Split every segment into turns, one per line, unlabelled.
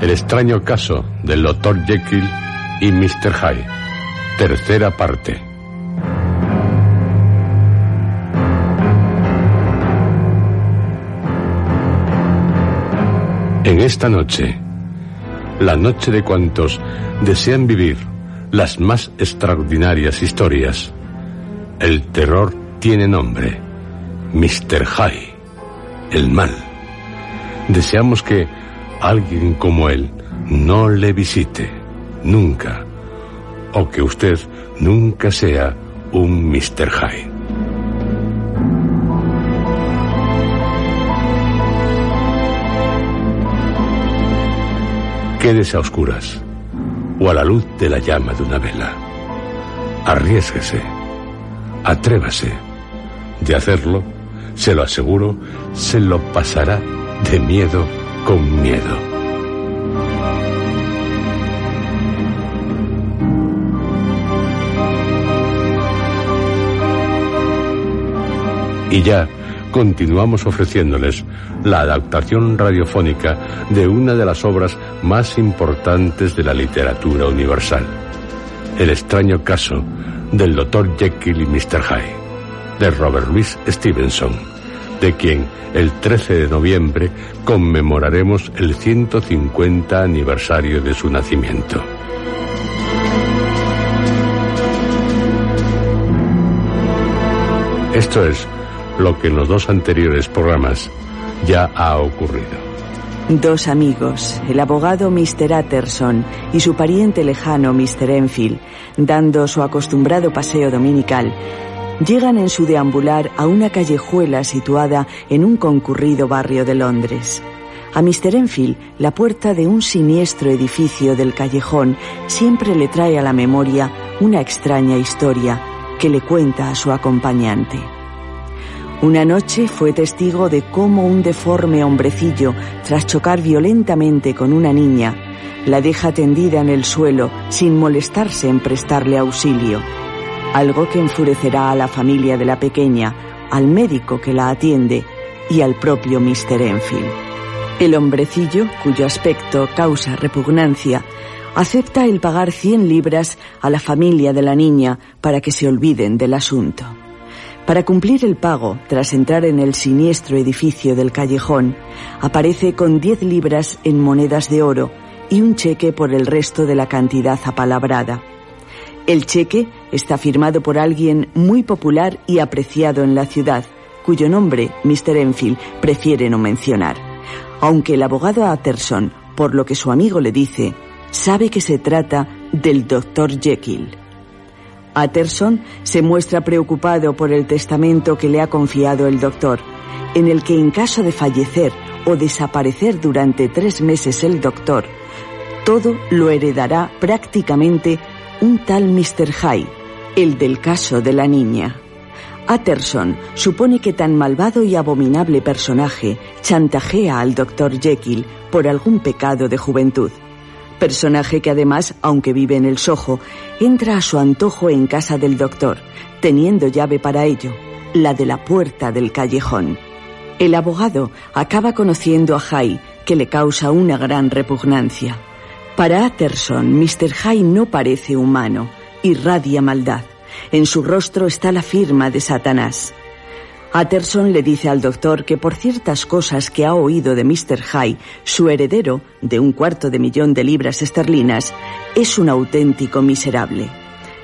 el extraño caso del Dr. Jekyll y Mr. Hyde. Tercera parte. En esta noche, la noche de cuantos desean vivir las más extraordinarias historias, el terror tiene nombre, Mr. Hyde, el mal. Deseamos que alguien como él no le visite, nunca, o que usted nunca sea un Mr. Hyde. Quédese a oscuras o a la luz de la llama de una vela. Arriesguese, atrévase. De hacerlo, se lo aseguro, se lo pasará de miedo con miedo. Y ya continuamos ofreciéndoles la adaptación radiofónica de una de las obras más importantes de la literatura universal, El extraño caso del Dr. Jekyll y Mr. Hyde, de Robert Louis Stevenson, de quien el 13 de noviembre conmemoraremos el 150 aniversario de su nacimiento. Esto es lo que en los dos anteriores programas ya ha ocurrido.
Dos amigos, el abogado Mr. Atterson y su pariente lejano Mr. Enfield, dando su acostumbrado paseo dominical, llegan en su deambular a una callejuela situada en un concurrido barrio de Londres. A Mr. Enfield, la puerta de un siniestro edificio del callejón siempre le trae a la memoria una extraña historia que le cuenta a su acompañante. Una noche fue testigo de cómo un deforme hombrecillo, tras chocar violentamente con una niña, la deja tendida en el suelo sin molestarse en prestarle auxilio, algo que enfurecerá a la familia de la pequeña, al médico que la atiende y al propio Mr. Enfield. El hombrecillo, cuyo aspecto causa repugnancia, acepta el pagar 100 libras a la familia de la niña para que se olviden del asunto. Para cumplir el pago, tras entrar en el siniestro edificio del callejón, aparece con 10 libras en monedas de oro y un cheque por el resto de la cantidad apalabrada. El cheque está firmado por alguien muy popular y apreciado en la ciudad, cuyo nombre Mr. Enfield prefiere no mencionar, aunque el abogado Atterson, por lo que su amigo le dice, sabe que se trata del Dr. Jekyll. Atterson se muestra preocupado por el testamento que le ha confiado el doctor, en el que en caso de fallecer o desaparecer durante tres meses el doctor, todo lo heredará prácticamente un tal Mr. Hyde, el del caso de la niña. Atterson supone que tan malvado y abominable personaje chantajea al doctor Jekyll por algún pecado de juventud. personaje que además, aunque vive en el Soho, entra a su antojo en casa del doctor, teniendo llave para ello, la de la puerta del callejón. El abogado acaba conociendo a Hay, que le causa una gran repugnancia. Para Atterson, Mr. Hay no parece humano, irradia maldad. En su rostro está la firma de Satanás. Atterson le dice al doctor que por ciertas cosas que ha oído de Mr. High, su heredero, de un cuarto de millón de libras esterlinas, es un auténtico miserable.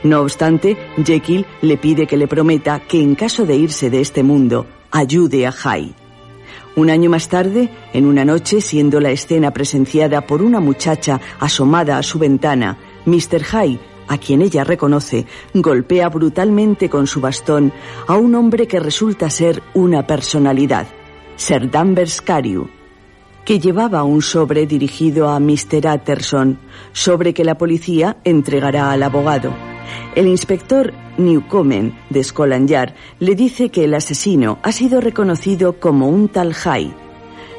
No obstante, Jekyll le pide que le prometa que en caso de irse de este mundo, ayude a High. Un año más tarde, en una noche, siendo la escena presenciada por una muchacha asomada a su ventana, Mr. High a quien ella reconoce, golpea brutalmente con su bastón a un hombre que resulta ser una personalidad, Sir Danvers que llevaba un sobre dirigido a Mr. Atterson, sobre que la policía entregará al abogado. El inspector Newcomen de Scotland Yard le dice que el asesino ha sido reconocido como un tal High.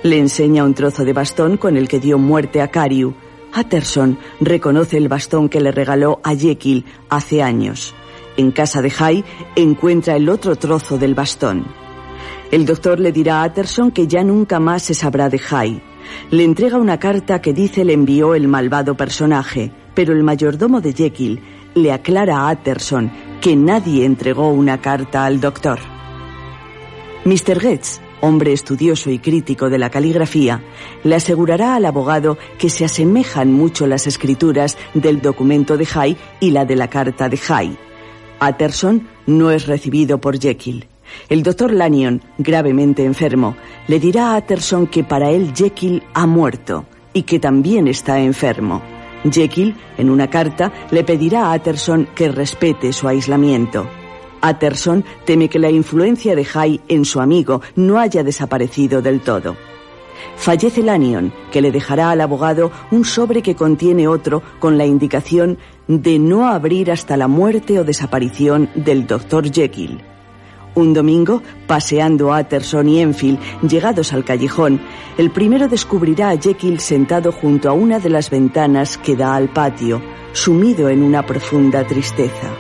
Le enseña un trozo de bastón con el que dio muerte a Cariu, Atterson reconoce el bastón que le regaló a Jekyll hace años. En casa de Hay encuentra el otro trozo del bastón. El doctor le dirá a Atterson que ya nunca más se sabrá de Hay. Le entrega una carta que dice le envió el malvado personaje, pero el mayordomo de Jekyll le aclara a Atterson que nadie entregó una carta al doctor. Mr. Getz hombre estudioso y crítico de la caligrafía, le asegurará al abogado que se asemejan mucho las escrituras del documento de Hay y la de la carta de Hay. Atterson no es recibido por Jekyll. El doctor Lanyon, gravemente enfermo, le dirá a Atterson que para él Jekyll ha muerto y que también está enfermo. Jekyll, en una carta, le pedirá a Atterson que respete su aislamiento. Atterson teme que la influencia de Hay en su amigo no haya desaparecido del todo. Fallece Lanyon, que le dejará al abogado un sobre que contiene otro con la indicación de no abrir hasta la muerte o desaparición del Dr. Jekyll. Un domingo, paseando a y Enfield, llegados al callejón, el primero descubrirá a Jekyll sentado junto a una de las ventanas que da al patio, sumido en una profunda tristeza.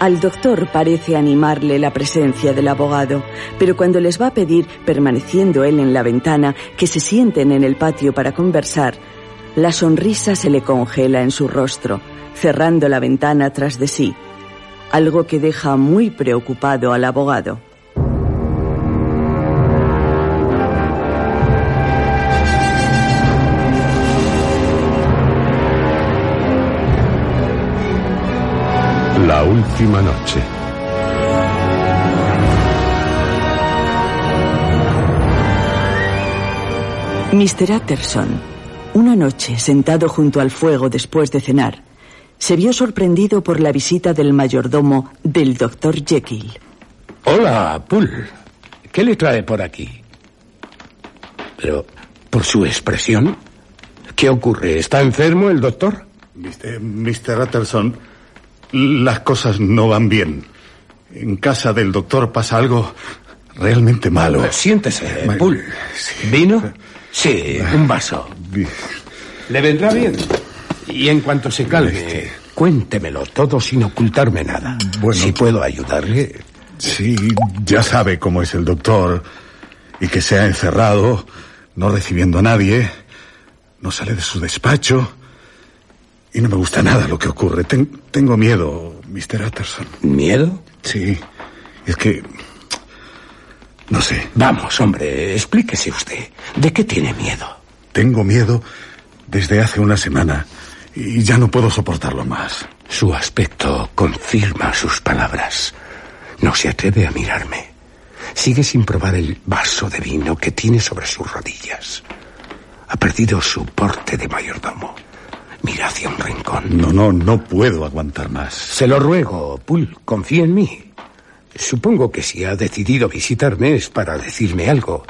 Al doctor parece animarle la presencia del abogado, pero cuando les va a pedir, permaneciendo él en la ventana, que se sienten en el patio para conversar, la sonrisa se le congela en su rostro, cerrando la ventana tras de sí, algo que deja muy preocupado al abogado.
La última noche.
Mr. Atterson, una noche sentado junto al fuego después de cenar, se vio sorprendido por la visita del mayordomo del doctor Jekyll.
Hola, Pull. ¿Qué le trae por aquí? Pero, por su expresión, ¿qué ocurre? ¿Está enfermo el doctor?
Mr. Mr. Atterson, las cosas no van bien. En casa del doctor pasa algo realmente malo.
Siéntese, Pull. ¿Vino? Sí, un vaso. Le vendrá bien. Y en cuanto se calme,
Este.
Cuéntemelo todo sin ocultarme nada.
Bueno.
Si puedo ayudarle.
Sí, ya sabe cómo es el doctor y que se ha encerrado, no recibiendo a nadie, no sale de su despacho y no me gusta nada lo que ocurre. Ten- tengo miedo, Mr. Atterson.
¿Miedo?
Sí, es que... No sé,
Vamos, hombre, explíquese usted. ¿De qué tiene miedo?
tengo miedo desde hace una semana y ya no puedo soportarlo más.
Su aspecto confirma sus palabras. No se atreve a mirarme. Sigue sin probar el vaso de vino que tiene sobre sus rodillas. Ha perdido su porte de mayordomo. Mira hacia un rincón.
No, no, no puedo aguantar más.
Se lo ruego, Pull, confía en mí. Supongo que si ha decidido visitarme es para decirme algo.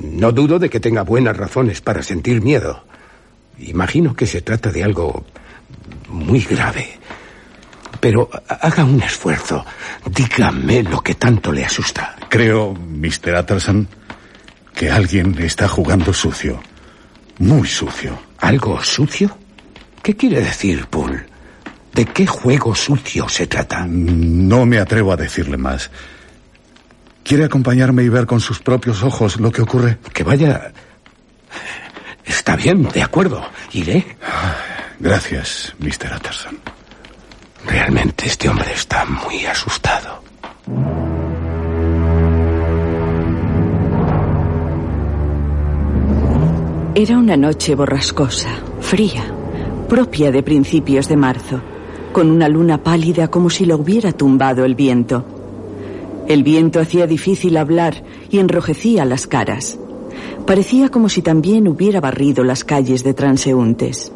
No dudo de que tenga buenas razones para sentir miedo. Imagino que se trata de algo muy grave. Pero ha- haga un esfuerzo. Dígame lo que tanto le asusta.
Creo, Mr. Atterson, que alguien está jugando sucio. Muy sucio.
¿Algo sucio? ¿Qué quiere decir, Poole? ¿De qué juego sucio se trata?
No me atrevo a decirle más. ¿Quiere acompañarme y ver con sus propios ojos lo que ocurre?
Que vaya. Está bien, de acuerdo. Iré.
Gracias, Mr. Utterson.
Realmente este hombre está muy asustado.
Era una noche borrascosa, fría, propia de principios de marzo, con una luna pálida como si lo hubiera tumbado el viento. El viento hacía difícil hablar y enrojecía las caras. Parecía como si también hubiera barrido las calles de transeúntes.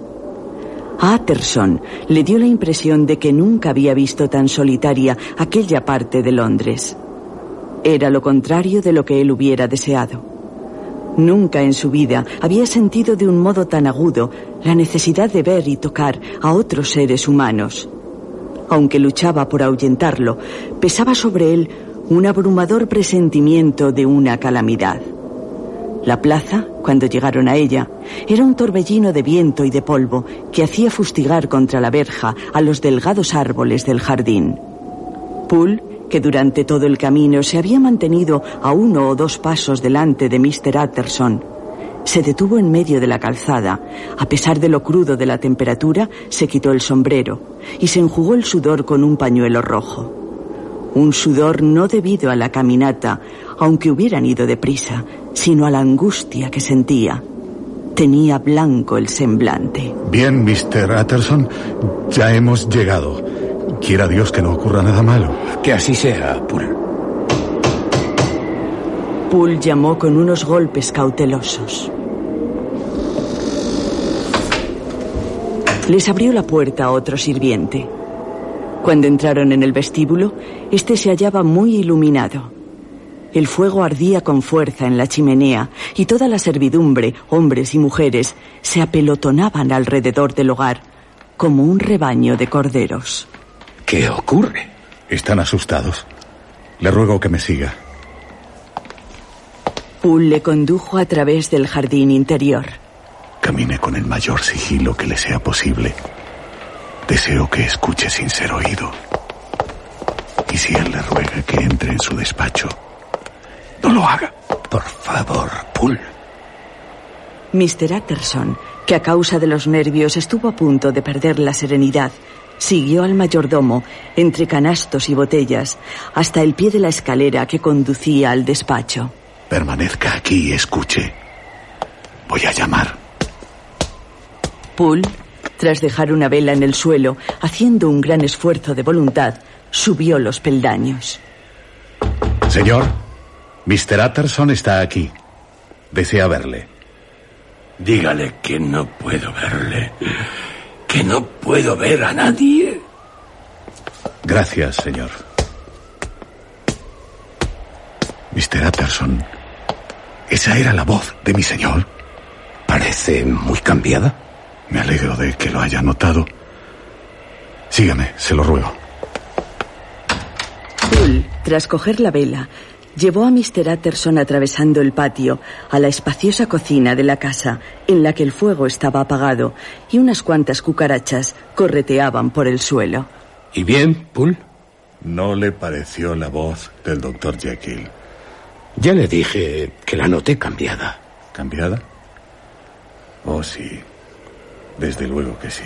A Utterson le dio la impresión de que nunca había visto tan solitaria aquella parte de Londres. Era lo contrario de lo que él hubiera deseado. Nunca en su vida había sentido de un modo tan agudo la necesidad de ver y tocar a otros seres humanos. Aunque luchaba por ahuyentarlo, pesaba sobre él un abrumador presentimiento de una calamidad. La plaza, cuando llegaron a ella, era un torbellino de viento y de polvo que hacía fustigar contra la verja a los delgados árboles del jardín. Poole que durante todo el camino se había mantenido a uno o dos pasos delante de Mr. Utterson. Se detuvo en medio de la calzada. A pesar de lo crudo de la temperatura, se quitó el sombrero y se enjugó el sudor con un pañuelo rojo. Un sudor no debido a la caminata, aunque hubieran ido deprisa, sino a la angustia que sentía. Tenía blanco el semblante.
Bien, Mr. Utterson, ya hemos llegado. Quiera Dios que no ocurra nada malo.
Que así sea, Poole.
Poole llamó con unos golpes cautelosos. Les abrió la puerta a otro sirviente. Cuando entraron en el vestíbulo, este se hallaba muy iluminado. El fuego ardía con fuerza en la chimenea y toda la servidumbre, hombres y mujeres, se apelotonaban alrededor del hogar como un rebaño de corderos.
¿Qué ocurre?
Están asustados. Le ruego que me siga.
Poole le condujo a través del jardín interior.
Camine con el mayor sigilo que le sea posible. Deseo que escuche sin ser oído. Y si él le ruega que entre en su despacho, no lo haga.
Por favor, Poole.
Mr. Utterson, que a causa de los nervios estuvo a punto de perder la serenidad, siguió al mayordomo entre canastos y botellas hasta el pie de la escalera que conducía al despacho.
Permanezca aquí y escuche. Voy a llamar.
Poole, tras dejar una vela en el suelo, haciendo un gran esfuerzo de voluntad, subió los peldaños.
Señor, Mr. Utterson está aquí. Desea verle.
Dígale que no puedo verle. Que no puedo ver a nadie.
Gracias, señor. Mr. Utterson, ¿esa era la voz de mi señor?
Parece muy cambiada.
Me alegro de que lo haya notado. Sígame, se lo ruego.
Poole, tras coger la vela, llevó a Mr. Utterson atravesando el patio a la espaciosa cocina de la casa, en la que el fuego estaba apagado y unas cuantas cucarachas correteaban por el suelo.
¿Y bien, Poole?
¿No le pareció la voz del doctor Jekyll?
Ya le dije que la noté cambiada.
¿Cambiada? Oh, sí. Desde luego que sí.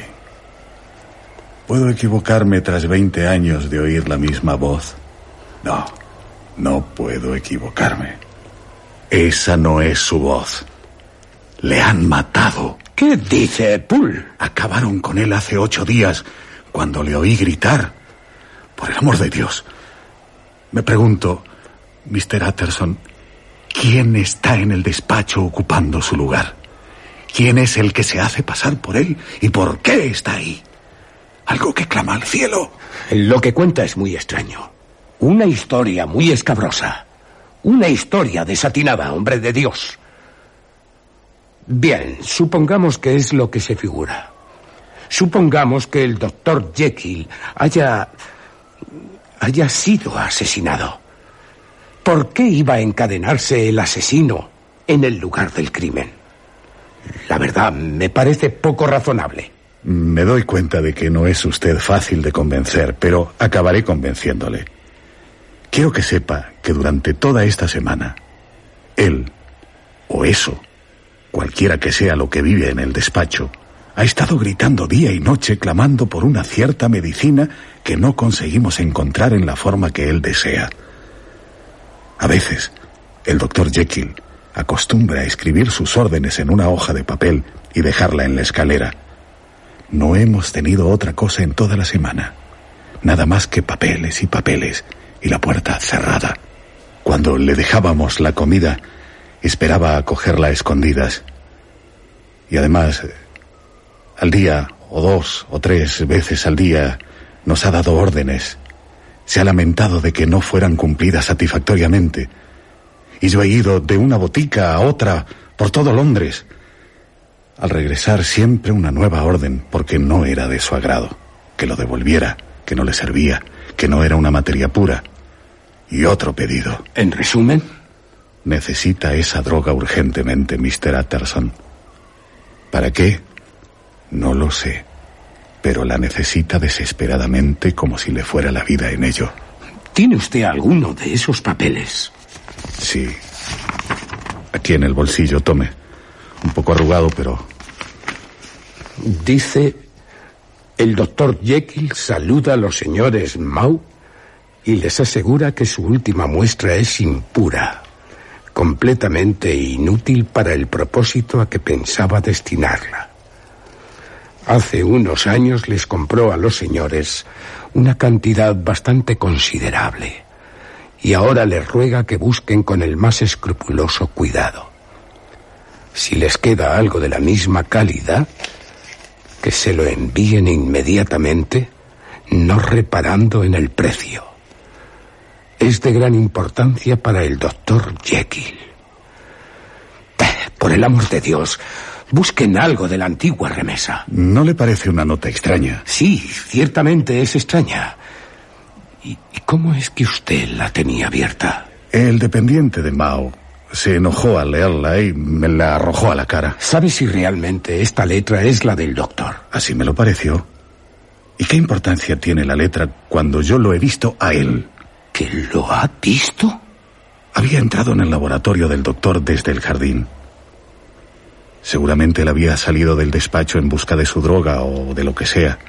¿Puedo equivocarme tras 20 años de oír la misma voz? No, no puedo equivocarme. Esa no es su voz. Le han matado.
¿Qué dice Poole?
Acabaron con él hace ocho días, cuando le oí gritar. Por el amor de Dios. Me pregunto, Mr. Utterson, ¿quién está en el despacho ocupando su lugar? ¿Quién es el que se hace pasar por él y por qué está ahí? Algo que clama al cielo.
Lo que cuenta es muy extraño. Una historia muy escabrosa. Una historia desatinada, hombre de Dios. Bien, supongamos que es lo que se figura. Supongamos que el doctor Jekyll haya... haya sido asesinado. ¿Por qué iba a encadenarse el asesino en el lugar del crimen? La verdad, me parece poco razonable.
Me doy cuenta de que no es usted fácil de convencer, pero acabaré convenciéndole. Quiero que sepa que durante toda esta semana, él, o eso, cualquiera que sea lo que vive en el despacho, ha estado gritando día y noche clamando por una cierta medicina que no conseguimos encontrar en la forma que él desea. A veces, el doctor Jekyll acostumbra a escribir sus órdenes en una hoja de papel y dejarla en la escalera. No hemos tenido otra cosa en toda la semana. Nada más que papeles y papeles y la puerta cerrada. Cuando le dejábamos la comida, esperaba a cogerla a escondidas. Y además, al día, o dos o tres veces al día, nos ha dado órdenes. Se ha lamentado de que no fueran cumplidas satisfactoriamente. Y yo he ido de una botica a otra por todo Londres al regresar siempre una nueva orden porque no era de su agrado, que lo devolviera, que no le servía, que no era una materia pura. Y otro pedido.
En resumen,
necesita esa droga urgentemente, Mr. Utterson. ¿Para qué? No lo sé, pero la necesita desesperadamente como si le fuera la vida en ello.
¿Tiene usted alguno de esos papeles?
Sí. Aquí en el bolsillo, tome. Un poco arrugado, pero
Dice, el doctor Jekyll saluda a los señores Mau y les asegura que su última muestra es impura, completamente inútil para el propósito a que pensaba destinarla. Hace unos años les compró a los señores una cantidad bastante considerable y ahora les ruega que busquen con el más escrupuloso cuidado. Si les queda algo de la misma calidad, que se lo envíen inmediatamente, no reparando en el precio. Es de gran importancia para el doctor Jekyll. Por el amor de Dios, busquen algo de la antigua remesa.
¿No le parece una nota extraña?
Sí, ciertamente es extraña. ¿Y, cómo es que usted la tenía abierta?
El dependiente de Mao se enojó al leerla y me la arrojó a la cara.
¿Sabe si realmente esta letra es la del doctor?
Así me lo pareció. ¿Y qué importancia tiene la letra cuando yo lo he visto a él?
¿Que lo ha visto?
Había entrado en el laboratorio del doctor desde el jardín. Seguramente él había salido del despacho en busca de su droga o de lo que sea.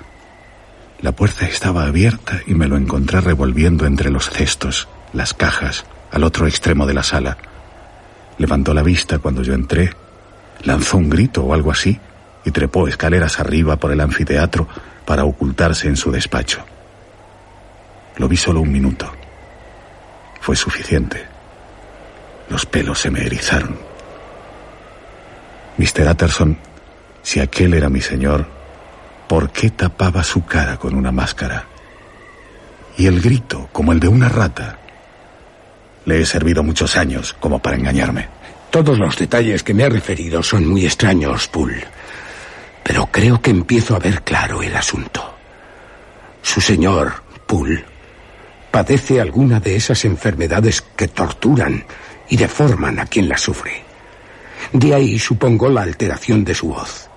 La puerta estaba abierta y me lo encontré revolviendo entre los cestos, las cajas, al otro extremo de la sala. Levantó la vista cuando yo entré, lanzó un grito o algo así y trepó escaleras arriba por el anfiteatro para ocultarse en su despacho. Lo vi solo un minuto. Fue suficiente. Los pelos se me erizaron. Mr. Utterson, si aquel era mi señor, ¿por qué tapaba su cara con una máscara? Y el grito, como el de una rata, le he servido muchos años como para engañarme.
Todos los detalles que me ha referido son muy extraños, Poole. Pero creo que empiezo a ver claro el asunto. Su señor, Poole, padece alguna de esas enfermedades que torturan y deforman a quien las sufre. De ahí supongo la alteración de su voz.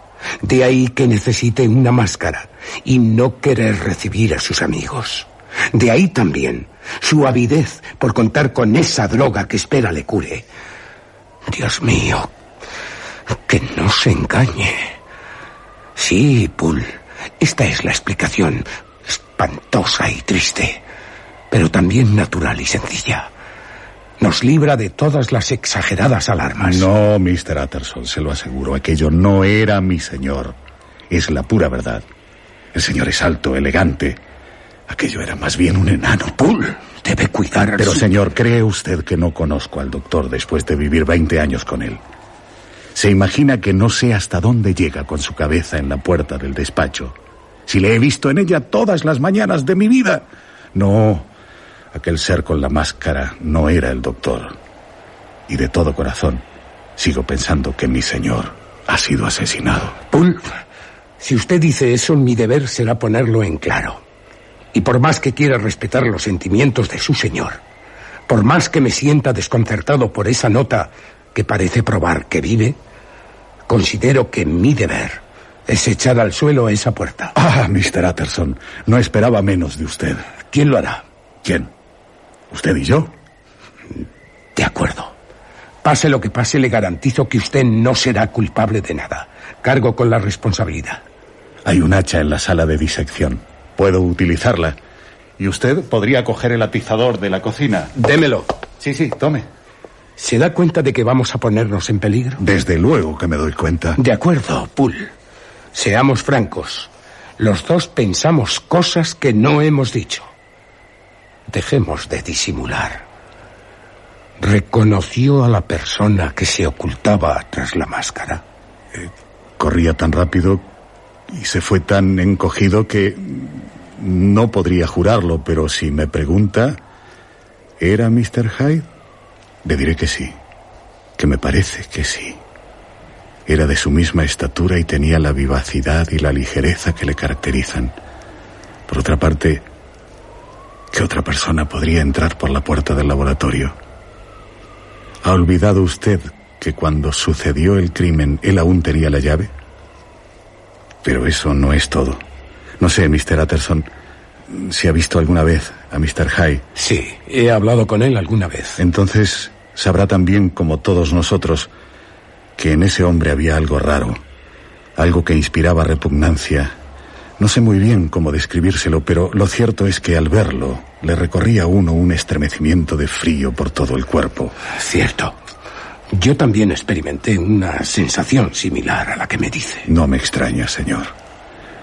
De ahí que necesite una máscara y no querer recibir a sus amigos. De ahí también su avidez por contar con esa droga que espera le cure. Dios mío, que no se engañe. Sí, Poole, esta es la explicación, espantosa y triste, pero también natural y sencilla. Nos libra de todas las exageradas alarmas.
No, Mr. Utterson, se lo aseguro, aquello no era mi señor. Es la pura verdad. El señor es alto, elegante, Aquello era más bien un enano.
Poole, debe cuidar.
Pero, señor, ¿cree usted que no conozco al doctor después de vivir 20 años con él? ¿Se imagina que no sé hasta dónde llega con su cabeza en la puerta del despacho? Si le he visto en ella todas las mañanas de mi vida. No, aquel ser con la máscara no era el doctor. Y de todo corazón, sigo pensando que mi señor ha sido asesinado.
Poole, si usted dice eso, mi deber será ponerlo en claro. Y por más que quiera respetar los sentimientos de su señor, por más que me sienta desconcertado por esa nota que parece probar que vive, considero que mi deber es echar al suelo esa puerta.
Ah, Mr. Utterson, no esperaba menos de usted.
¿Quién lo hará?
¿Quién? ¿Usted y yo?
De acuerdo. Pase lo que pase, le garantizo que usted no será culpable de nada. Cargo con la responsabilidad.
Hay un hacha en la sala de disección. Puedo utilizarla. Y usted podría coger el atizador de la cocina.
Démelo.
Sí, sí, tome.
¿Se da cuenta de que vamos a ponernos en peligro?
Desde luego que me doy cuenta.
De acuerdo, Poole. Seamos francos. Los dos pensamos cosas que no hemos dicho. Dejemos de disimular. ¿Reconoció a la persona que se ocultaba tras la máscara?
Eh, corría tan rápido y se fue tan encogido que no podría jurarlo, pero si me pregunta, ¿era Mr. Hyde? Le diré que sí, que me parece que sí. Era de su misma estatura y tenía la vivacidad y la ligereza que le caracterizan. Por otra parte, ¿qué otra persona podría entrar por la puerta del laboratorio? ¿Ha olvidado usted que cuando sucedió el crimen él aún tenía la llave? Pero eso no es todo. No sé, Mr. Utterson, si ha visto alguna vez a Mr. Hyde.
Sí, he hablado con él alguna vez.
Entonces sabrá también, como todos nosotros, que en ese hombre había algo raro, algo que inspiraba repugnancia. No sé muy bien cómo describírselo, pero lo cierto es que al verlo le recorría a uno un estremecimiento de frío por todo el cuerpo.
Cierto. Yo también experimenté una sensación similar a la que me dice.
No me extraña, señor.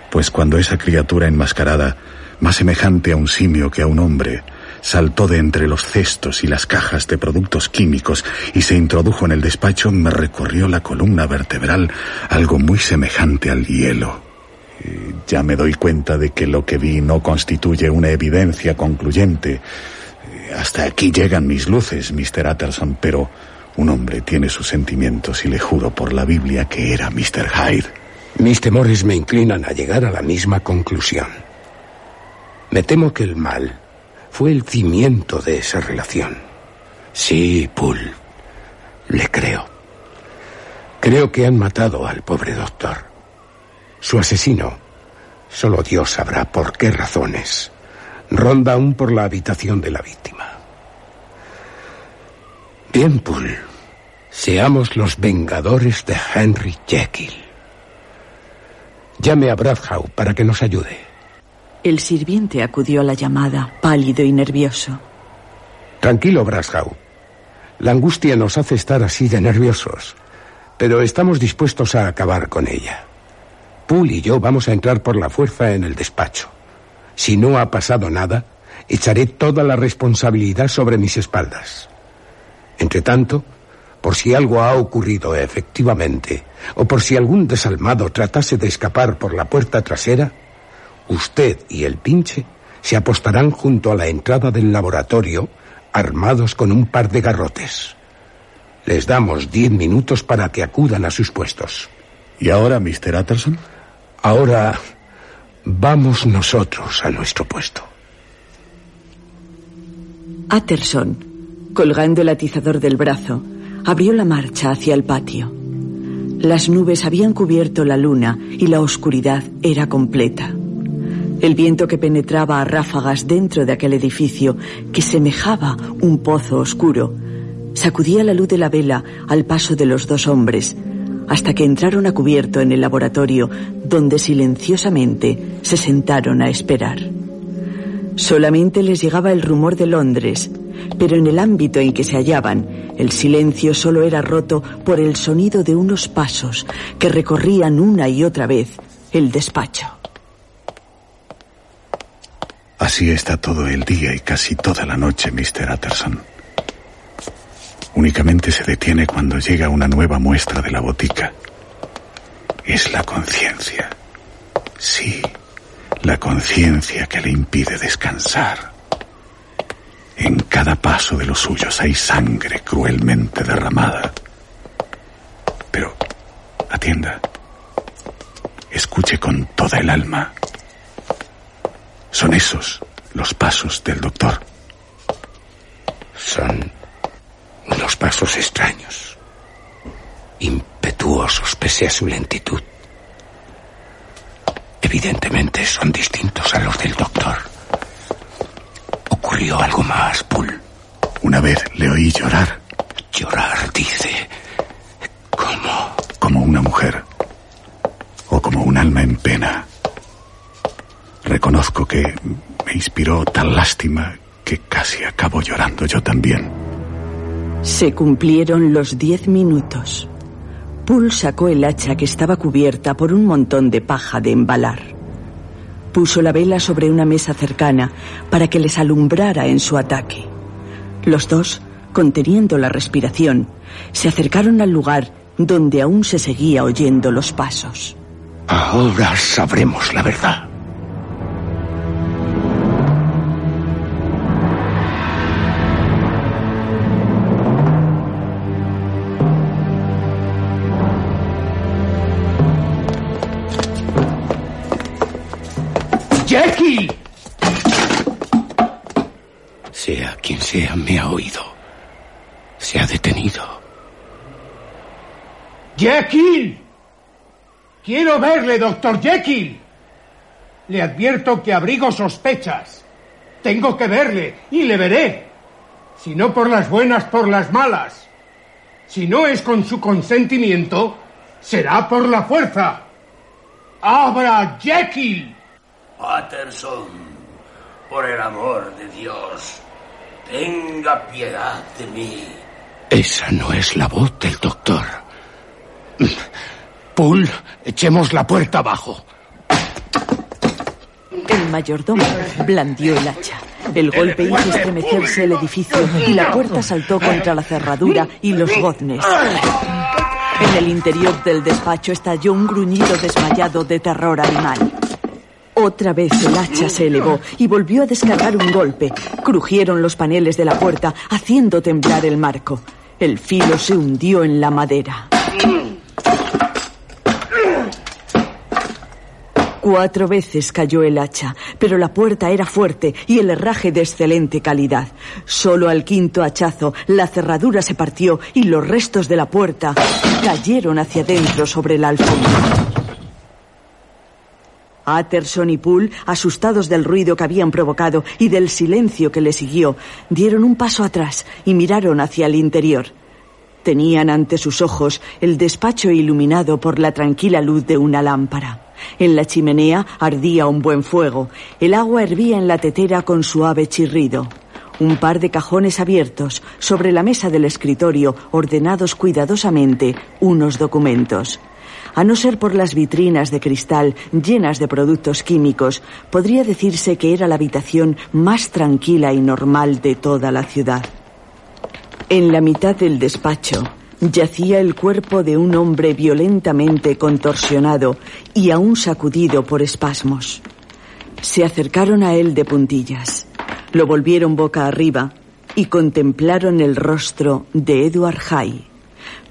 Pues cuando esa criatura enmascarada, más semejante a un simio que a un hombre, saltó de entre los cestos y las cajas de productos químicos y se introdujo en el despacho, me recorrió la columna vertebral algo muy semejante al hielo. Ya me doy cuenta de que lo que vi no constituye una evidencia concluyente. Hasta aquí llegan mis luces, Mr. Utterson, pero un hombre tiene sus sentimientos y le juro por la Biblia que era Mr. Hyde.
Mis temores me inclinan a llegar a la misma conclusión. Me temo que el mal fue el cimiento de esa relación. Sí, Poole, le creo. Creo que han matado al pobre doctor. Su asesino, solo Dios sabrá por qué razones, ronda aún por la habitación de la víctima. Bien, Poole, seamos los vengadores de Henry Jekyll. Llame a Bradhow para que nos ayude.
El sirviente acudió a la llamada, pálido y nervioso.
Tranquilo, Brashaw. La angustia nos hace estar así de nerviosos, pero estamos dispuestos a acabar con ella. Poole y yo vamos a entrar por la fuerza en el despacho. Si no ha pasado nada, echaré toda la responsabilidad sobre mis espaldas. Entre tanto, por si algo ha ocurrido efectivamente, o por si algún desalmado tratase de escapar por la puerta trasera, usted y el pinche se apostarán junto a la entrada del laboratorio armados con un par de garrotes. Les damos diez minutos para que acudan a sus puestos.
¿Y ahora, Mr. Utterson?
Ahora vamos nosotros a nuestro puesto.
Utterson, colgando el atizador del brazo, abrió la marcha hacia el patio. Las nubes habían cubierto la luna y la oscuridad era completa. El viento que penetraba a ráfagas dentro de aquel edificio, que semejaba un pozo oscuro, sacudía la luz de la vela al paso de los dos hombres, hasta que entraron a cubierto en el laboratorio, donde silenciosamente se sentaron a esperar. Solamente les llegaba el rumor de Londres, pero en el ámbito en que se hallaban, el silencio solo era roto por el sonido de unos pasos que recorrían una y otra vez el despacho.
Así está todo el día y casi toda la noche, Mr. Utterson. Únicamente se detiene cuando llega una nueva muestra de la botica. Es la conciencia. Sí, la conciencia que le impide descansar. En cada paso de los suyos hay sangre cruelmente derramada. Pero, atienda. Escuche con toda el alma. Son esos los pasos del doctor.
Son unos pasos extraños, impetuosos pese a su lentitud. evidentemente son distintos a los del doctor. Ocurrió algo más, Pool.
Una vez le oí llorar.
Llorar, dice. ¿Cómo?
Como una mujer. O como un alma en pena. Reconozco que me inspiró tal lástima que casi acabo llorando yo también.
Se cumplieron los diez minutos. Poole sacó el hacha que estaba cubierta por un montón de paja de embalar. Puso la vela sobre una mesa cercana para que les alumbrara en su ataque. Los dos, conteniendo la respiración, se acercaron al lugar donde aún se seguía oyendo los pasos.
Ahora sabremos la verdad. Detenido.
¡Jekyll! Quiero verle, doctor Jekyll. Le advierto que abrigo sospechas. Tengo que verle y le veré. Si no por las buenas, por las malas. Si no es con su consentimiento, será por la fuerza. ¡Abra, Jekyll!
Patterson, por el amor de Dios, tenga piedad de mí.
Esa no es la voz del doctor. Pool, echemos la puerta abajo.
El mayordomo blandió el hacha. El golpe hizo estremecerse el edificio y la puerta saltó contra la cerradura y los goznes. En el interior del despacho estalló un gruñido desmayado de terror animal. Otra vez el hacha se elevó y volvió a descargar un golpe. Crujieron los paneles de la puerta, haciendo temblar el marco. El filo se hundió en la madera. Cuatro veces cayó el hacha, pero la puerta era fuerte y el herraje de excelente calidad. Solo al quinto hachazo la cerradura se partió y los restos de la puerta cayeron hacia adentro sobre la alfombra. Atterson y Poole, asustados del ruido que habían provocado y del silencio que le siguió, dieron un paso atrás y miraron hacia el interior. Tenían ante sus ojos el despacho iluminado por la tranquila luz de una lámpara. En la chimenea ardía un buen fuego. El agua hervía en la tetera con suave chirrido. Un par de cajones abiertos, sobre la mesa del escritorio, ordenados cuidadosamente, unos documentos. A no ser por las vitrinas de cristal llenas de productos químicos, podría decirse que era la habitación más tranquila y normal de toda la ciudad. En la mitad del despacho yacía el cuerpo de un hombre violentamente contorsionado y aún sacudido por espasmos. Se acercaron a él de puntillas, lo volvieron boca arriba y contemplaron el rostro de Edward Hay.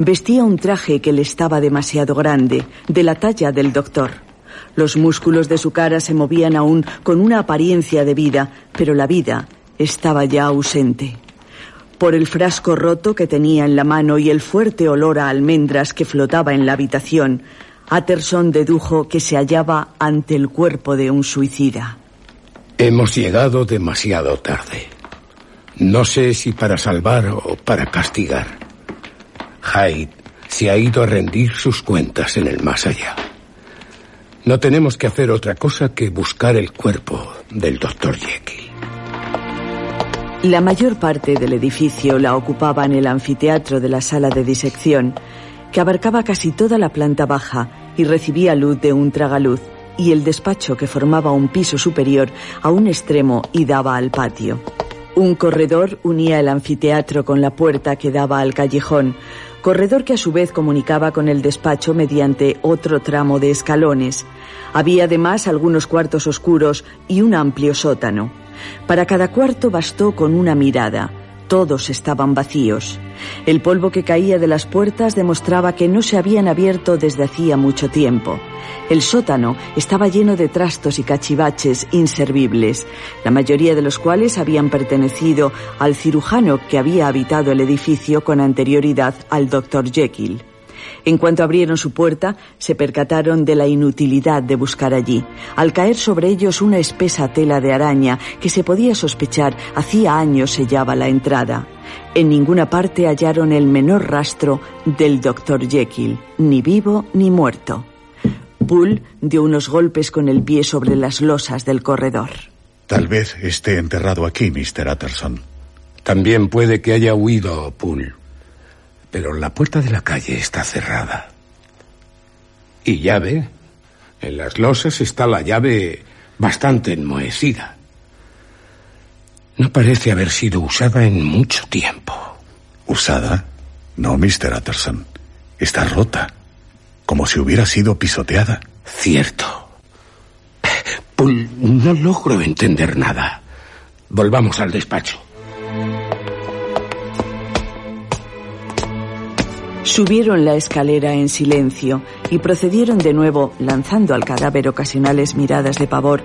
Vestía un traje que le estaba demasiado grande, de la talla del doctor. Los músculos de su cara se movían aún con una apariencia de vida, pero la vida estaba ya ausente. Por el frasco roto que tenía en la mano y el fuerte olor a almendras que flotaba en la habitación, Atterson dedujo que se hallaba ante el cuerpo de un suicida.
Hemos llegado demasiado tarde. No sé si para salvar o para castigar. Hyde se ha ido a rendir sus cuentas en el más allá. No tenemos que hacer otra cosa que buscar el cuerpo del doctor Jekyll.
La mayor parte del edificio la ocupaban el anfiteatro de la sala de disección, que abarcaba casi toda la planta baja y recibía luz de un tragaluz, y el despacho que formaba un piso superior a un extremo y daba al patio. Un corredor unía el anfiteatro con la puerta que daba al callejón, corredor que a su vez comunicaba con el despacho mediante otro tramo de escalones. Había además algunos cuartos oscuros y un amplio sótano. Para cada cuarto bastó con una mirada. Todos estaban vacíos. El polvo que caía de las puertas demostraba que no se habían abierto desde hacía mucho tiempo. El sótano estaba lleno de trastos y cachivaches inservibles, la mayoría de los cuales habían pertenecido al cirujano que había habitado el edificio con anterioridad al doctor Jekyll. En cuanto abrieron su puerta, se percataron de la inutilidad de buscar allí. Al caer sobre ellos una espesa tela de araña que se podía sospechar hacía años sellaba la entrada. En ninguna parte hallaron el menor rastro del Dr. Jekyll, ni vivo ni muerto. Bull dio unos golpes con el pie sobre las losas del corredor.
Tal vez esté enterrado aquí, Mr. Utterson.
También puede que haya huido, Poole. Pero la puerta de la calle está cerrada. Y ya ve, en las losas está la llave bastante enmohecida. No parece haber sido usada en mucho tiempo.
¿Usada? No, Mr. Utterson. Está rota. Como si hubiera sido pisoteada.
Cierto. No logro entender nada. Volvamos al despacho.
Subieron la escalera en silencio y procedieron de nuevo, lanzando al cadáver ocasionales miradas de pavor,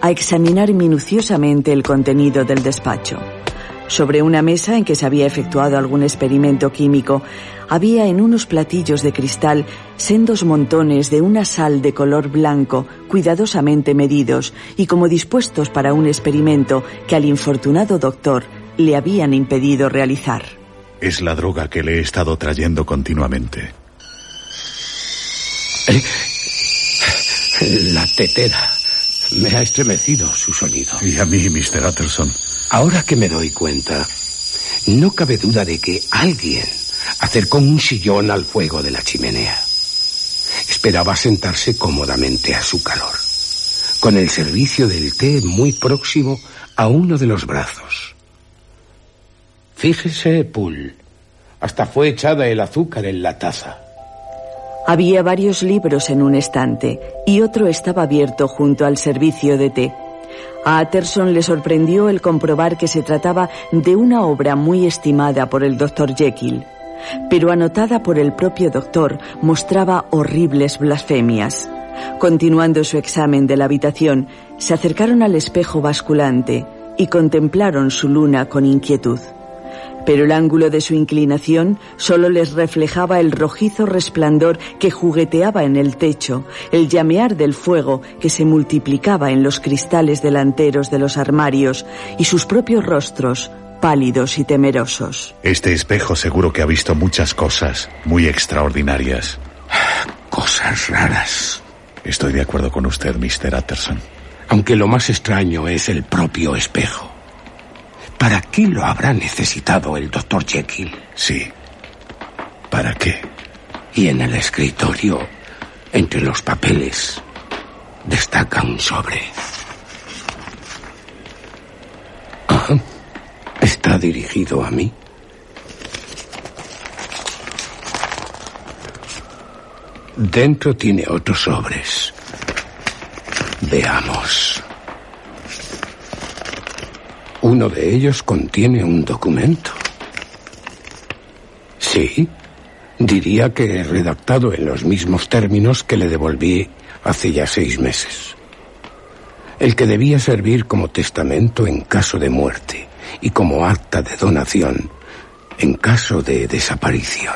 a examinar minuciosamente el contenido del despacho. Sobre una mesa en que se había efectuado algún experimento químico, había en unos platillos de cristal sendos montones de una sal de color blanco, cuidadosamente medidos y como dispuestos para un experimento que al infortunado doctor le habían impedido realizar.
Es la droga que le he estado trayendo continuamente.
Eh, la tetera. Me ha estremecido su sonido.
Y a mí, Mr. Utterson.
Ahora que me doy cuenta, no cabe duda de que alguien acercó un sillón al fuego de la chimenea. Esperaba sentarse cómodamente a su calor, con el servicio del té muy próximo a uno de los brazos. Fíjese, Poole, hasta fue echada el azúcar en la taza.
Había varios libros en un estante y otro estaba abierto junto al servicio de té. A Utterson le sorprendió el comprobar que se trataba de una obra muy estimada por el doctor Jekyll, pero anotada por el propio doctor mostraba horribles blasfemias. Continuando su examen de la habitación, se acercaron al espejo basculante y contemplaron su luna con inquietud pero el ángulo de su inclinación solo les reflejaba el rojizo resplandor que jugueteaba en el techo, el llamear del fuego que se multiplicaba en los cristales delanteros de los armarios y sus propios rostros pálidos y temerosos.
Este espejo seguro que ha visto muchas cosas muy extraordinarias.
Cosas raras.
Estoy de acuerdo con usted, Mr. Utterson.
Aunque lo más extraño es el propio espejo. ¿Para qué lo habrá necesitado el doctor Jekyll?
Sí. ¿Para qué?
Y en el escritorio, entre los papeles, destaca un sobre. Ah, ¿Está dirigido a mí? Dentro tiene otros sobres. Veamos. Uno de ellos contiene un documento. Sí, diría que redactado en los mismos términos que le devolví hace ya seis meses. El que debía servir como testamento en caso de muerte y como acta de donación en caso de desaparición.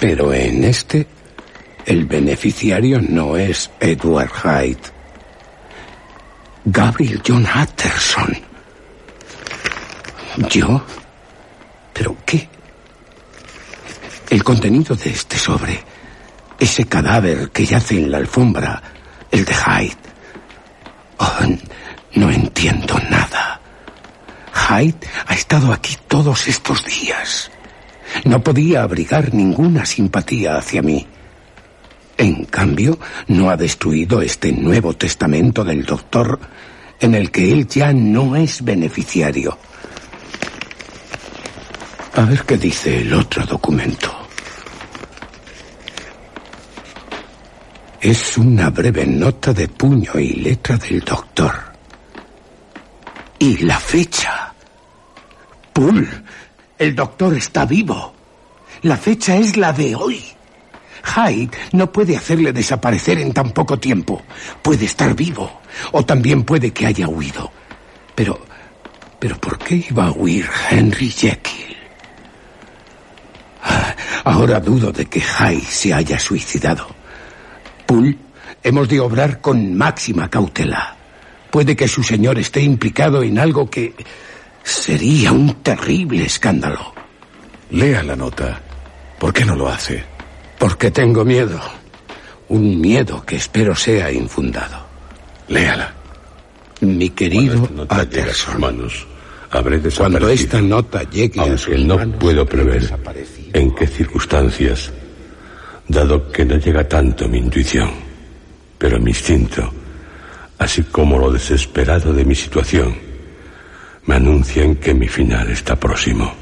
Pero en este, el beneficiario no es Edward Hyde, Gabriel John Utterson. ¿Yo? ¿Pero qué? El contenido de este sobre, ese cadáver que yace en la alfombra, el de Hyde. Oh, no entiendo nada. Hyde ha estado aquí todos estos días. No podía abrigar ninguna simpatía hacia mí. En cambio, no ha destruido este Nuevo Testamento del Doctor en el que él ya no es beneficiario. A ver qué dice el otro documento. Es una breve nota de puño y letra del doctor. Y la fecha. Pool, el doctor está vivo. La fecha es la de hoy. Hyde no puede hacerle desaparecer en tan poco tiempo. Puede estar vivo, o también puede que haya huido. Pero, pero ¿por qué iba a huir Henry Jekyll? Ahora dudo de que Jai se haya suicidado. Poole, hemos de obrar con máxima cautela. Puede que su señor esté implicado en algo que sería un terrible escándalo.
Lea la nota. ¿Por qué no lo hace?
Porque tengo miedo. Un miedo que espero sea infundado.
Léala.
Mi querido
sus manos, habré
Cuando esta nota llegue a
Aunque
sus
no
manos,
puedo prever en qué circunstancias, dado que no llega tanto mi intuición, pero mi instinto, así como lo desesperado de mi situación, me anuncian que mi final está próximo.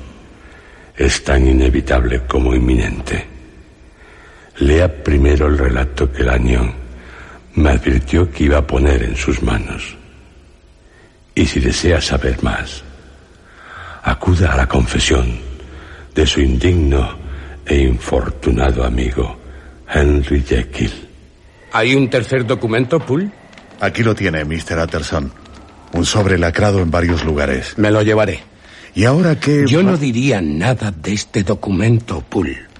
Es tan inevitable como inminente. Lea primero el relato que Lanyon me advirtió que iba a poner en sus manos. Y si desea saber más, acuda a la confesión de su indigno e infortunado amigo, Henry Jekyll.
¿Hay un tercer documento, Poole?
Aquí lo tiene, Mr. Utterson. Un sobre lacrado en varios lugares.
Me lo llevaré.
¿Y ahora qué?
Yo no diría nada de este documento, Poole.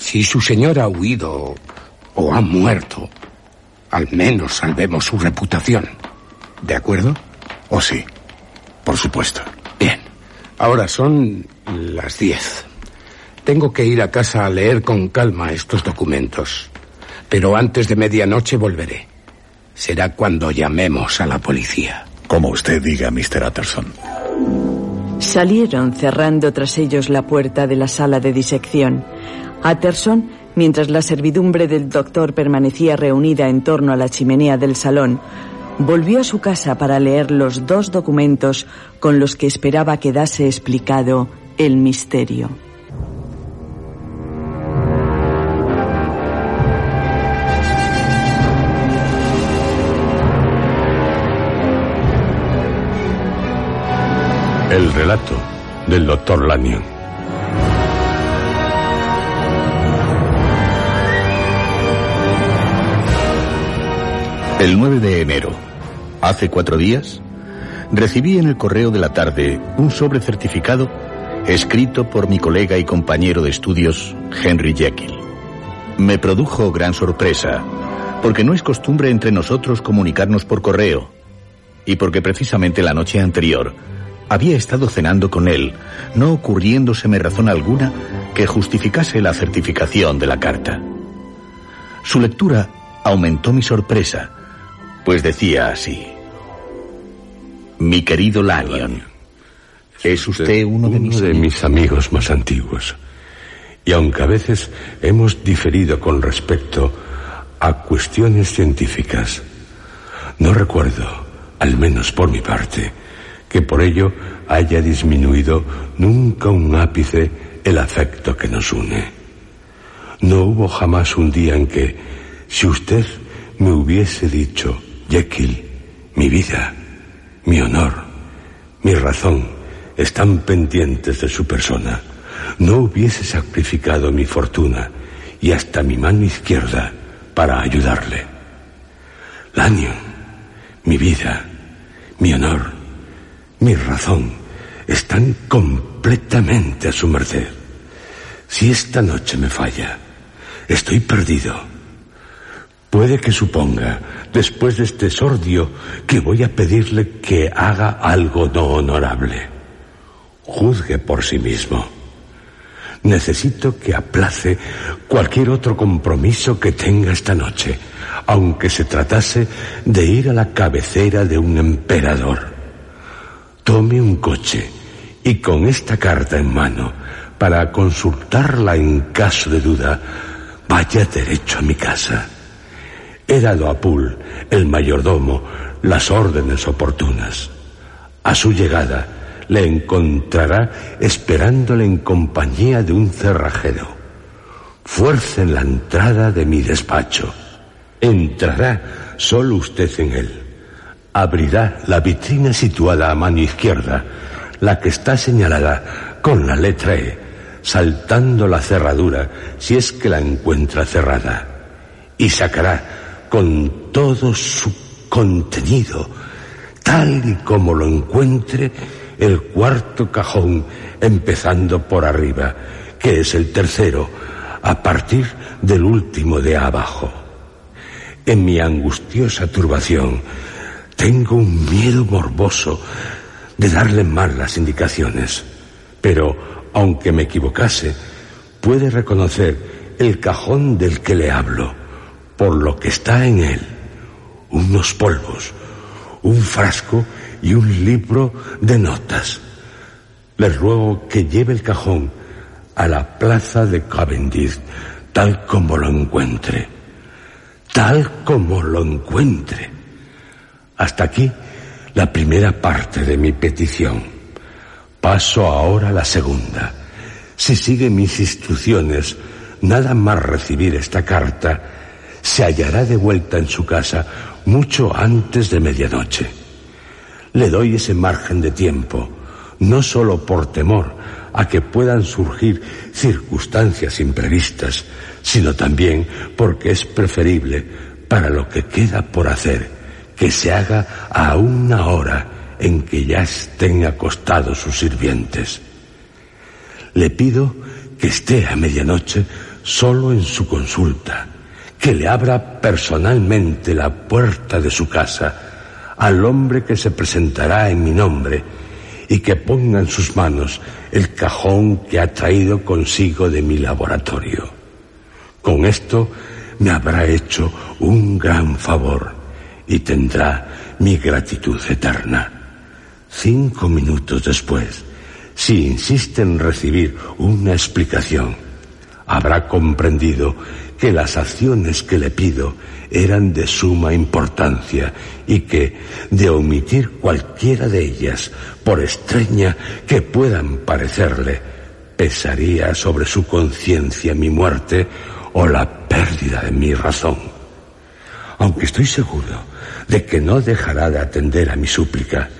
Si su señor ha huido o ha muerto, al menos salvemos su reputación. ¿De acuerdo?
Oh, sí. Por supuesto.
Bien. Ahora son las diez. Tengo que ir a casa a leer con calma estos documentos. Pero antes de medianoche volveré. Será cuando llamemos a la policía.
Como usted diga, Mr. Utterson.
Salieron cerrando tras ellos la puerta de la sala de disección. Utterson, mientras la servidumbre del doctor permanecía reunida en torno a la chimenea del salón, volvió a su casa para leer los dos documentos con los que esperaba quedase explicado el misterio.
El relato del doctor Lanyon.
El 9 de enero, hace cuatro días, recibí en el correo de la tarde un sobre certificado escrito por mi colega y compañero de estudios, Henry Jekyll. Me produjo gran sorpresa, porque no es costumbre entre nosotros comunicarnos por correo, y porque precisamente la noche anterior había estado cenando con él, no ocurriéndoseme razón alguna que justificase la certificación de la carta. Su lectura aumentó mi sorpresa, pues decía así. Mi querido Lanyon, ¿es usted uno de mis
de
amigos?
mis amigos más antiguos. Y aunque a veces hemos diferido con respecto a cuestiones científicas, no recuerdo, al menos por mi parte, que por ello haya disminuido nunca un ápice el afecto que nos une. No hubo jamás un día en que, si usted me hubiese dicho, Jekyll, mi vida, mi honor, mi razón están pendientes de su persona, no hubiese sacrificado mi fortuna y hasta mi mano izquierda para ayudarle. Lanyon, mi vida, mi honor, mi razón están completamente a su merced. Si esta noche me falla, estoy perdido. Puede que suponga, después de este sordio, que voy a pedirle que haga algo no honorable. Juzgue por sí mismo. Necesito que aplace cualquier otro compromiso que tenga esta noche, aunque se tratase de ir a la cabecera de un emperador. Tome un coche y con esta carta en mano, para consultarla en caso de duda, vaya derecho a mi casa. He dado a Poole, el mayordomo, las órdenes oportunas. A su llegada, le encontrará esperándole en compañía de un cerrajero. Fuercen la entrada de mi despacho. Entrará solo usted en él. Abrirá la vitrina situada a mano izquierda, la que está señalada con la letra E, saltando la cerradura si es que la encuentra cerrada, y sacará con todo su contenido, tal y como lo encuentre, el cuarto cajón, empezando por arriba, que es el tercero, a partir del último de abajo. En mi angustiosa turbación, tengo un miedo morboso de darle mal las indicaciones. Pero, aunque me equivocase, puede reconocer el cajón del que le hablo, por lo que está en él. Unos polvos, un frasco y un libro de notas. Le ruego que lleve el cajón a la plaza de Cavendish, tal como lo encuentre. Tal como lo encuentre. Hasta aquí la primera parte de mi petición. Paso ahora la segunda. Si sigue mis instrucciones, nada más recibir esta carta, se hallará de vuelta en su casa mucho antes de medianoche. Le doy ese margen de tiempo, no solo por temor a que puedan surgir circunstancias imprevistas, sino también porque es preferible para lo que queda por hacer que se haga a una hora en que ya estén acostados sus sirvientes. Le pido que esté a medianoche solo en su consulta, que le abra personalmente la puerta de su casa al hombre que se presentará en mi nombre y que ponga en sus manos el cajón que ha traído consigo de mi laboratorio. Con esto me habrá hecho un gran favor y tendrá mi gratitud eterna. Cinco minutos después, si insiste en recibir una explicación, habrá comprendido que las acciones que le pido eran de suma importancia y que, de omitir cualquiera de ellas, por extraña que puedan parecerle, pesaría sobre su conciencia mi muerte o la pérdida de mi razón. Aunque estoy seguro de que no dejará de atender a mi súplica,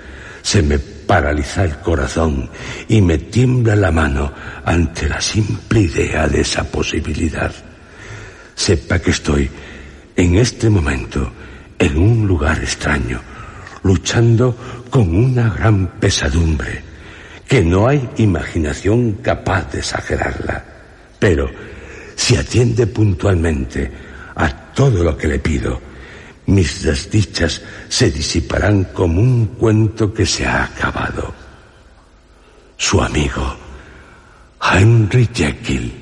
se me paraliza el corazón y me tiembla la mano ante la simple idea de esa posibilidad. Sepa que estoy en este momento en un lugar extraño, luchando con una gran pesadumbre, que no hay imaginación capaz de exagerarla. Pero si atiende puntualmente a todo lo que le pido, mis desdichas se disiparán como un cuento que se ha acabado. Su amigo, Henry Jekyll.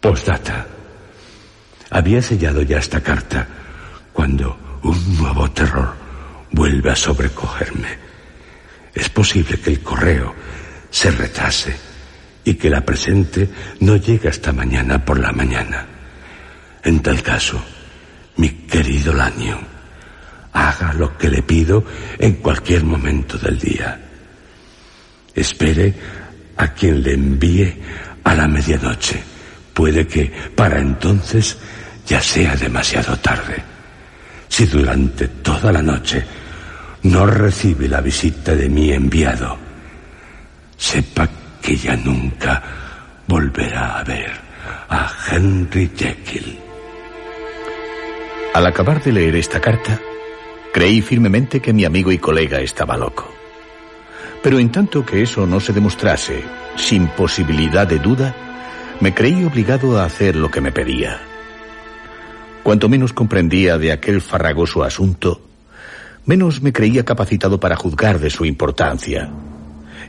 Postdata. Había sellado ya esta carta cuando un nuevo terror vuelve a sobrecogerme. Es posible que el correo se retrase y que la presente no llegue hasta mañana por la mañana. En tal caso, mi querido Lanyon, haga lo que le pido en cualquier momento del día. Espere a quien le envíe a la medianoche. Puede que para entonces ya sea demasiado tarde. Si durante toda la noche no recibe la visita de mi enviado, sepa que ya nunca volverá a ver a Henry Jekyll.
Al acabar de leer esta carta, creí firmemente que mi amigo y colega estaba loco. Pero en tanto que eso no se demostrase, sin posibilidad de duda, me creí obligado a hacer lo que me pedía. Cuanto menos comprendía de aquel farragoso asunto, menos me creía capacitado para juzgar de su importancia.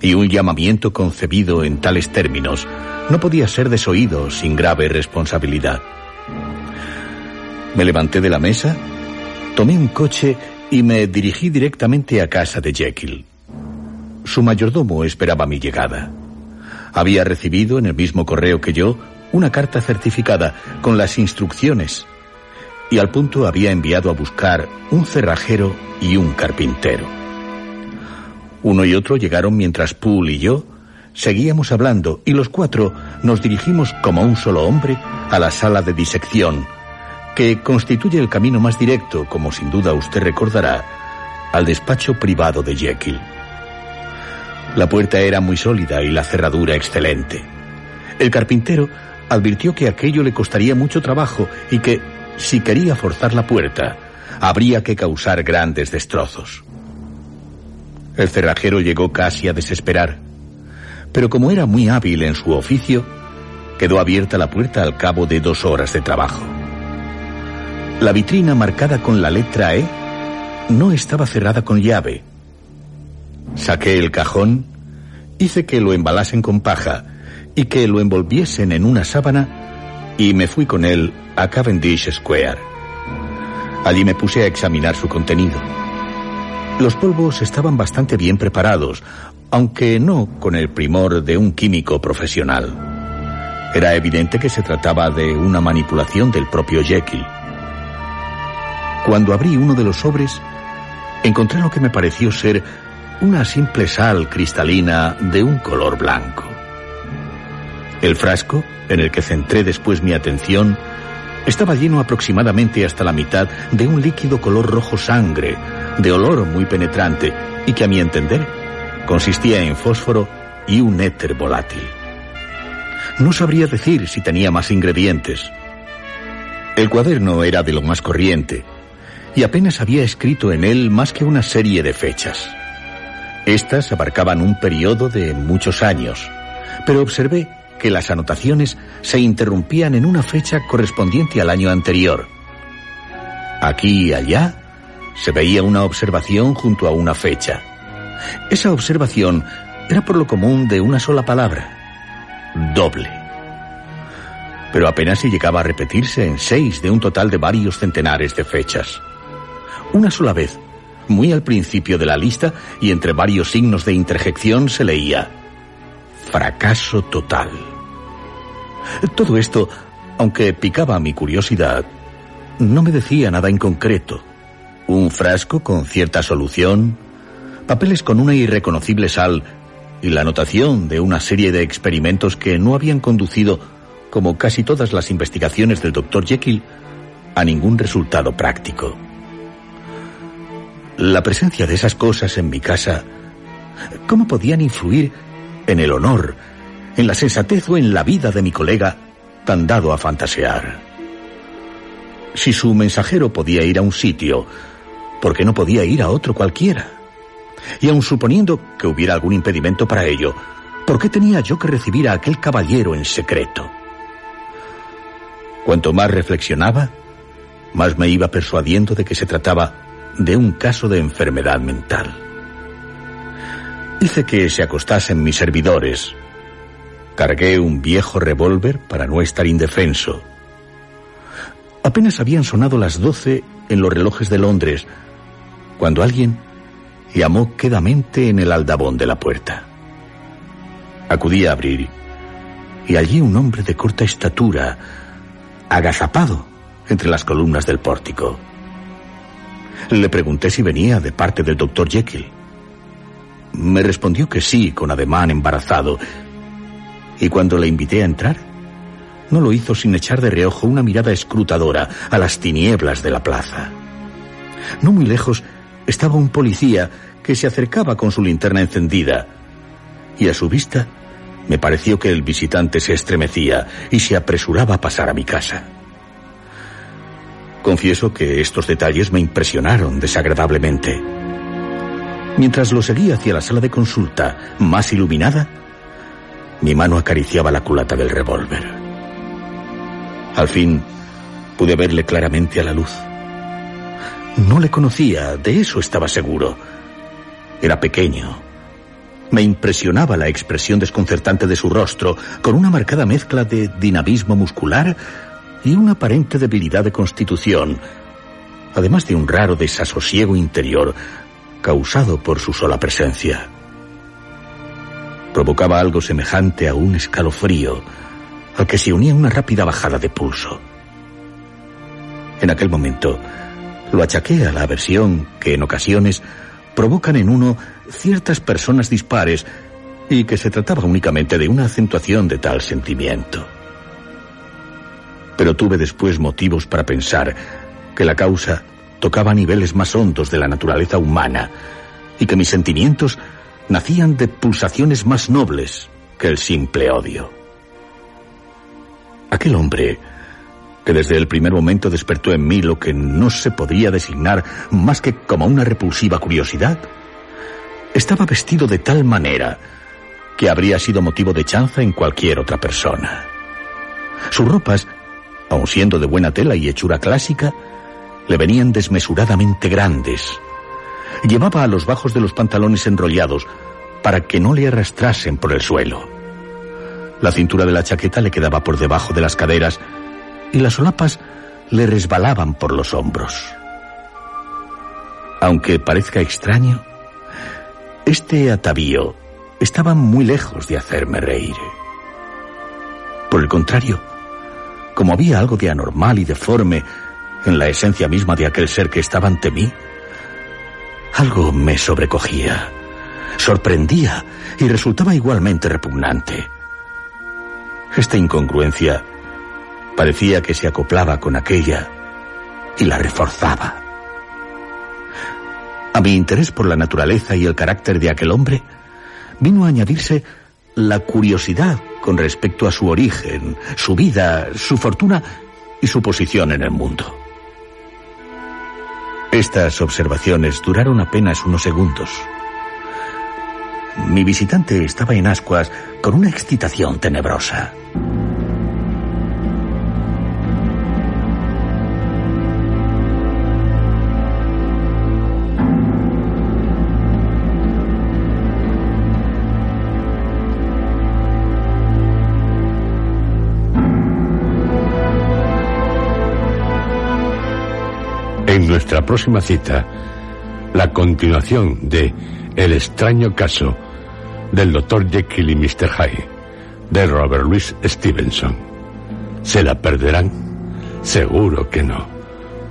Y un llamamiento concebido en tales términos no podía ser desoído sin grave responsabilidad. Me levanté de la mesa, tomé un coche y me dirigí directamente a casa de Jekyll. Su mayordomo esperaba mi llegada. Había recibido en el mismo correo que yo una carta certificada con las instrucciones y al punto había enviado a buscar un cerrajero y un carpintero. Uno y otro llegaron mientras Poole y yo seguíamos hablando y los cuatro nos dirigimos como un solo hombre a la sala de disección que constituye el camino más directo, como sin duda usted recordará, al despacho privado de Jekyll. La puerta era muy sólida y la cerradura excelente. El carpintero advirtió que aquello le costaría mucho trabajo y que, si quería forzar la puerta, habría que causar grandes destrozos. El cerrajero llegó casi a desesperar, pero como era muy hábil en su oficio, quedó abierta la puerta al cabo de dos horas de trabajo. La vitrina marcada con la letra E no estaba cerrada con llave. Saqué el cajón, hice que lo embalasen con paja y que lo envolviesen en una sábana y me fui con él a Cavendish Square. Allí me puse a examinar su contenido. Los polvos estaban bastante bien preparados, aunque no con el primor de un químico profesional. Era evidente que se trataba de una manipulación del propio Jekyll. Cuando abrí uno de los sobres, encontré lo que me pareció ser una simple sal cristalina de un color blanco. El frasco, en el que centré después mi atención, estaba lleno aproximadamente hasta la mitad de un líquido color rojo sangre, de olor muy penetrante y que a mi entender consistía en fósforo y un éter volátil. No sabría decir si tenía más ingredientes. El cuaderno era de lo más corriente y apenas había escrito en él más que una serie de fechas. Estas abarcaban un periodo de muchos años, pero observé que las anotaciones se interrumpían en una fecha correspondiente al año anterior. Aquí y allá se veía una observación junto a una fecha. Esa observación era por lo común de una sola palabra, doble. Pero apenas si llegaba a repetirse en seis de un total de varios centenares de fechas. Una sola vez, muy al principio de la lista y entre varios signos de interjección se leía fracaso total. Todo esto, aunque picaba mi curiosidad, no me decía nada en concreto. Un frasco con cierta solución, papeles con una irreconocible sal y la anotación de una serie de experimentos que no habían conducido, como casi todas las investigaciones del Dr. Jekyll, a ningún resultado práctico. La presencia de esas cosas en mi casa, ¿cómo podían influir en el honor, en la sensatez o en la vida de mi colega tan dado a fantasear? Si su mensajero podía ir a un sitio, ¿por qué no podía ir a otro cualquiera? Y aun suponiendo que hubiera algún impedimento para ello, ¿por qué tenía yo que recibir a aquel caballero en secreto? Cuanto más reflexionaba, más me iba persuadiendo de que se trataba de un caso de enfermedad mental. Hice que se acostasen mis servidores. Cargué un viejo revólver para no estar indefenso. Apenas habían sonado las doce en los relojes de Londres, cuando alguien llamó quedamente en el aldabón de la puerta. Acudí a abrir y allí un hombre de corta estatura, agazapado entre las columnas del pórtico. Le pregunté si venía de parte del doctor Jekyll. Me respondió que sí, con ademán embarazado. Y cuando le invité a entrar, no lo hizo sin echar de reojo una mirada escrutadora a las tinieblas de la plaza. No muy lejos estaba un policía que se acercaba con su linterna encendida. Y a su vista me pareció que el visitante se estremecía y se apresuraba a pasar a mi casa. Confieso que estos detalles me impresionaron desagradablemente. Mientras lo seguía hacia la sala de consulta, más iluminada, mi mano acariciaba la culata del revólver. Al fin, pude verle claramente a la luz. No le conocía, de eso estaba seguro. Era pequeño. Me impresionaba la expresión desconcertante de su rostro, con una marcada mezcla de dinamismo muscular y una aparente debilidad de constitución, además de un raro desasosiego interior causado por su sola presencia. Provocaba algo semejante a un escalofrío, al que se unía una rápida bajada de pulso. En aquel momento, lo achaqué a la aversión que en ocasiones provocan en uno ciertas personas dispares y que se trataba únicamente de una acentuación de tal sentimiento. Pero tuve después motivos para pensar que la causa tocaba niveles más hondos de la naturaleza humana y que mis sentimientos nacían de pulsaciones más nobles que el simple odio. Aquel hombre, que desde el primer momento despertó en mí lo que no se podía designar más que como una repulsiva curiosidad, estaba vestido de tal manera que habría sido motivo de chanza en cualquier otra persona. Sus ropas, aun siendo de buena tela y hechura clásica, le venían desmesuradamente grandes. Llevaba a los bajos de los pantalones enrollados para que no le arrastrasen por el suelo. La cintura de la chaqueta le quedaba por debajo de las caderas y las solapas le resbalaban por los hombros. Aunque parezca extraño, este atavío estaba muy lejos de hacerme reír. Por el contrario, como había algo de anormal y deforme en la esencia misma de aquel ser que estaba ante mí, algo me sobrecogía, sorprendía y resultaba igualmente repugnante. Esta incongruencia parecía que se acoplaba con aquella y la reforzaba. A mi interés por la naturaleza y el carácter de aquel hombre vino a añadirse la curiosidad con respecto a su origen, su vida, su fortuna y su posición en el mundo. Estas observaciones duraron apenas unos segundos. Mi visitante estaba en ascuas con una excitación tenebrosa.
Nuestra próxima cita, la continuación de El extraño caso del Dr. Jekyll y Mr. Hyde de Robert Louis Stevenson. ¿Se la perderán? Seguro que no,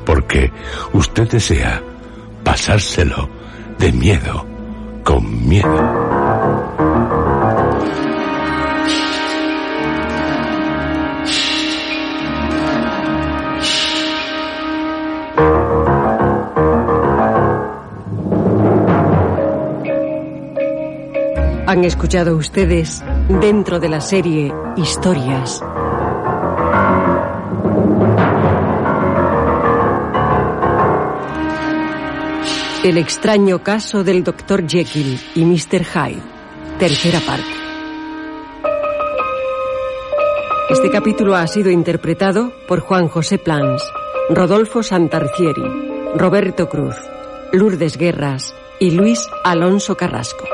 porque usted desea pasárselo de miedo con miedo.
Han escuchado ustedes dentro de la serie Historias. El extraño caso del Dr. Jekyll y Mr. Hyde. Tercera parte. Este capítulo ha sido interpretado por Juan José Plans, Rodolfo Santarcieri, Roberto Cruz, Lourdes Guerras y Luis Alonso Carrasco.